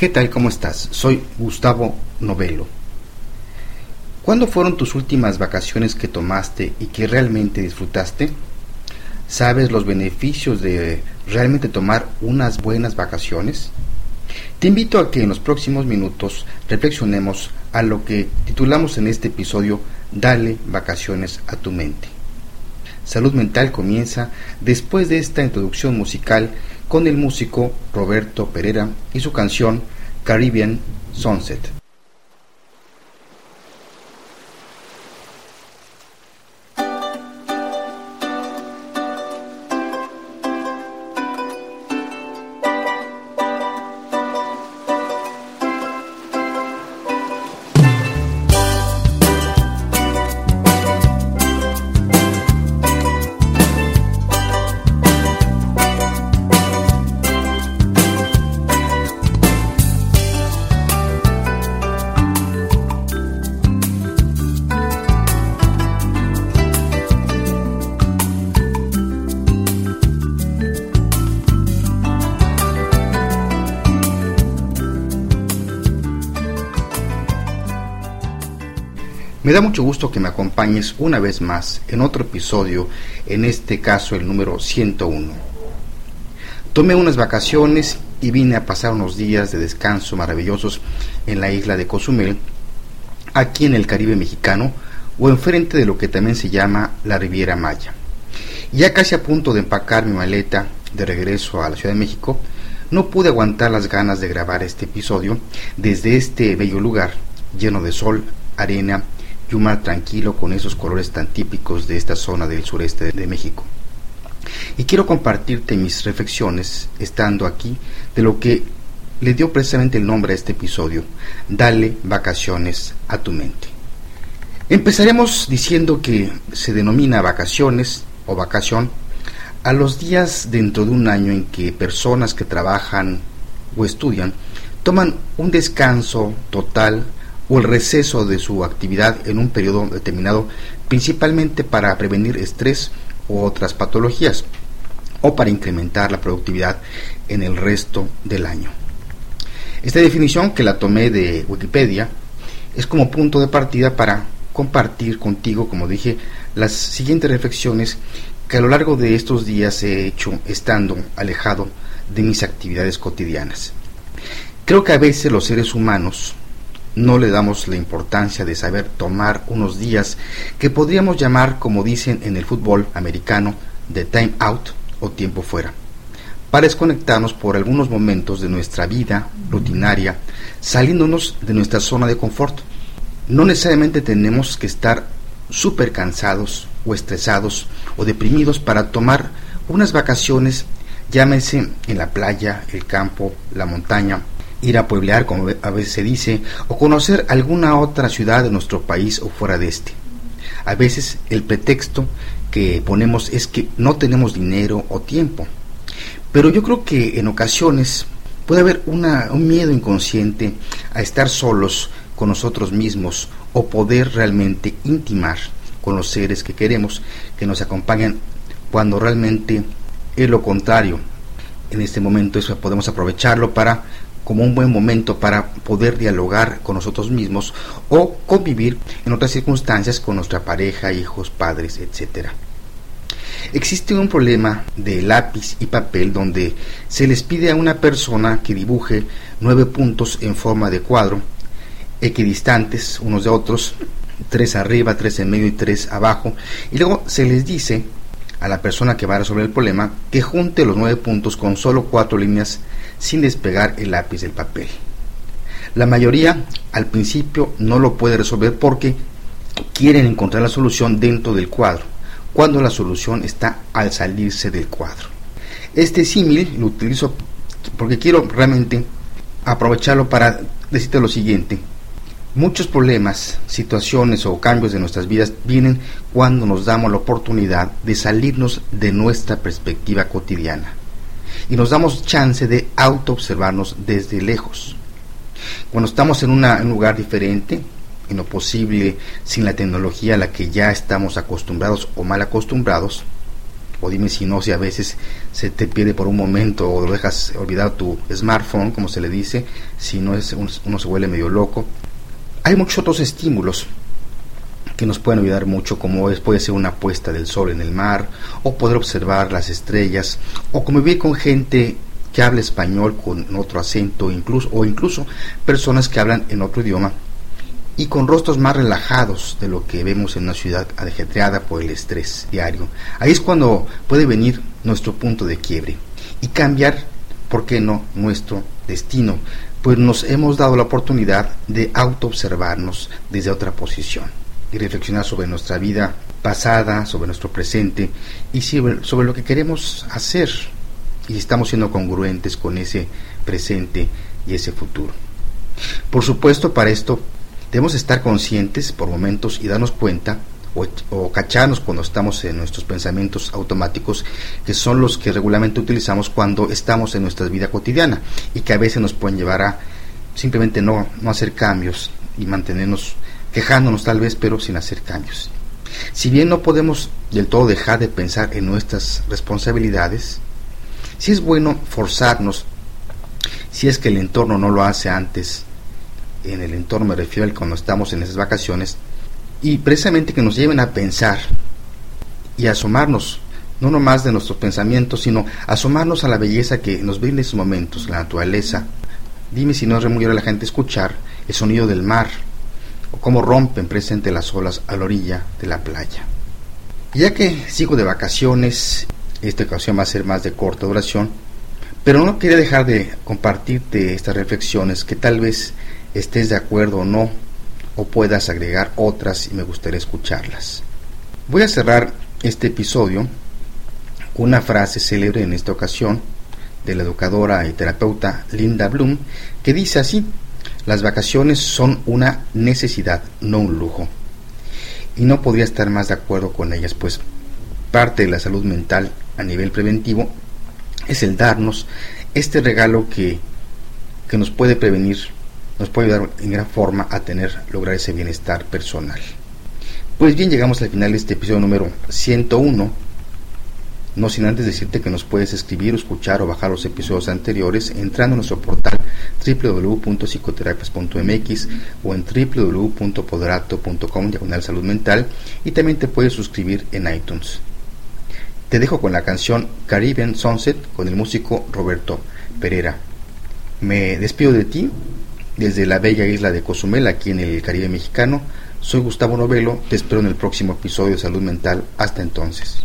¿Qué tal? ¿Cómo estás? Soy Gustavo Novelo. ¿Cuándo fueron tus últimas vacaciones que tomaste y que realmente disfrutaste? ¿Sabes los beneficios de realmente tomar unas buenas vacaciones? Te invito a que en los próximos minutos reflexionemos a lo que titulamos en este episodio Dale vacaciones a tu mente. Salud Mental comienza después de esta introducción musical con el músico Roberto Pereira y su canción Caribbean Sunset. Me da mucho gusto que me acompañes una vez más en otro episodio, en este caso el número 101. Tomé unas vacaciones y vine a pasar unos días de descanso maravillosos en la isla de Cozumel, aquí en el Caribe mexicano o enfrente de lo que también se llama la Riviera Maya. Ya casi a punto de empacar mi maleta de regreso a la Ciudad de México, no pude aguantar las ganas de grabar este episodio desde este bello lugar lleno de sol, arena y un mar tranquilo con esos colores tan típicos de esta zona del sureste de México. Y quiero compartirte mis reflexiones, estando aquí, de lo que le dio precisamente el nombre a este episodio, Dale vacaciones a tu mente. Empezaremos diciendo que se denomina vacaciones o vacación a los días dentro de un año en que personas que trabajan o estudian toman un descanso total o el receso de su actividad en un periodo determinado, principalmente para prevenir estrés u otras patologías o para incrementar la productividad en el resto del año. Esta definición, que la tomé de Wikipedia, es como punto de partida para compartir contigo, como dije, las siguientes reflexiones que a lo largo de estos días he hecho estando alejado de mis actividades cotidianas. Creo que a veces los seres humanos no le damos la importancia de saber tomar unos días que podríamos llamar, como dicen en el fútbol americano, de time out o tiempo fuera, para desconectarnos por algunos momentos de nuestra vida rutinaria, saliéndonos de nuestra zona de confort. No necesariamente tenemos que estar súper cansados o estresados o deprimidos para tomar unas vacaciones, llámese en la playa, el campo, la montaña, ir a pueblear, como a veces se dice, o conocer alguna otra ciudad de nuestro país o fuera de este. A veces el pretexto que ponemos es que no tenemos dinero o tiempo. Pero yo creo que en ocasiones puede haber una, un miedo inconsciente a estar solos con nosotros mismos o poder realmente intimar con los seres que queremos que nos acompañan cuando realmente es lo contrario. En este momento eso podemos aprovecharlo para como un buen momento para poder dialogar con nosotros mismos o convivir en otras circunstancias con nuestra pareja, hijos, padres, etc. Existe un problema de lápiz y papel donde se les pide a una persona que dibuje nueve puntos en forma de cuadro, equidistantes unos de otros, tres arriba, tres en medio y tres abajo, y luego se les dice a la persona que va a resolver el problema que junte los nueve puntos con solo cuatro líneas sin despegar el lápiz del papel. La mayoría al principio no lo puede resolver porque quieren encontrar la solución dentro del cuadro, cuando la solución está al salirse del cuadro. Este símil lo utilizo porque quiero realmente aprovecharlo para decirte lo siguiente. Muchos problemas, situaciones o cambios de nuestras vidas vienen cuando nos damos la oportunidad de salirnos de nuestra perspectiva cotidiana y nos damos chance de auto-observarnos desde lejos. Cuando estamos en, un lugar diferente, en lo posible sin la tecnología a la que ya estamos acostumbrados o mal acostumbrados, o dime si no, si a veces se te pide por un momento o lo dejas olvidar tu smartphone, como se le dice, si no es uno se vuelve medio loco. Hay muchos otros estímulos que nos pueden ayudar mucho, como es, puede ser una puesta del sol en el mar, o poder observar las estrellas, o convivir con gente que habla español con otro acento, incluso, o incluso personas que hablan en otro idioma y con rostros más relajados de lo que vemos en una ciudad ajetreada por el estrés diario. Ahí es cuando puede venir nuestro punto de quiebre y cambiar, ¿por qué no?, nuestro destino, pues nos hemos dado la oportunidad de autoobservarnos desde otra posición y reflexionar sobre nuestra vida pasada, sobre nuestro presente y sobre lo que queremos hacer y estamos siendo congruentes con ese presente y ese futuro. Por supuesto, para esto debemos estar conscientes por momentos y darnos cuenta o, cacharnos cuando estamos en nuestros pensamientos automáticos, que son los que regularmente utilizamos cuando estamos en nuestra vida cotidiana y que a veces nos pueden llevar a simplemente no, no hacer cambios y mantenernos quejándonos tal vez, pero sin hacer cambios. Si bien no podemos del todo dejar de pensar en nuestras responsabilidades, si es bueno forzarnos, si es que el entorno no lo hace antes, en el entorno me refiero al cuando estamos en esas vacaciones, y precisamente que nos lleven a pensar y asomarnos, no nomás de nuestros pensamientos, sino asomarnos a la belleza que nos brinda esos momentos, la naturaleza. Dime si no es remuller a la gente escuchar el sonido del mar, o cómo rompen presente las olas a la orilla de la playa. ya que sigo de vacaciones, esta ocasión va a ser más de corta duración, pero no quería dejar de compartirte estas reflexiones que tal vez estés de acuerdo o no, o puedas agregar otras y me gustaría escucharlas. Voy a cerrar este episodio con una frase célebre en esta ocasión de la educadora y terapeuta Linda Bloom, que dice así, las vacaciones son una necesidad, no un lujo. Y no podría estar más de acuerdo con ellas, pues parte de la salud mental a nivel preventivo es el darnos este regalo que, que nos puede prevenir, nos puede ayudar en gran forma a tener, lograr ese bienestar personal. Pues bien, llegamos al final de este episodio número 101 no sin antes decirte que nos puedes escribir, escuchar o bajar los episodios anteriores entrando a nuestro portal www.psicoterapias.mx o en www.poderato.com diagonal salud mental y también te puedes suscribir en iTunes. Te dejo con la canción Caribbean Sunset con el músico Roberto Pereira. Me despido de ti desde la bella isla de Cozumel, aquí en el Caribe mexicano. Soy Gustavo Novelo, te espero en el próximo episodio de Salud Mental. Hasta entonces.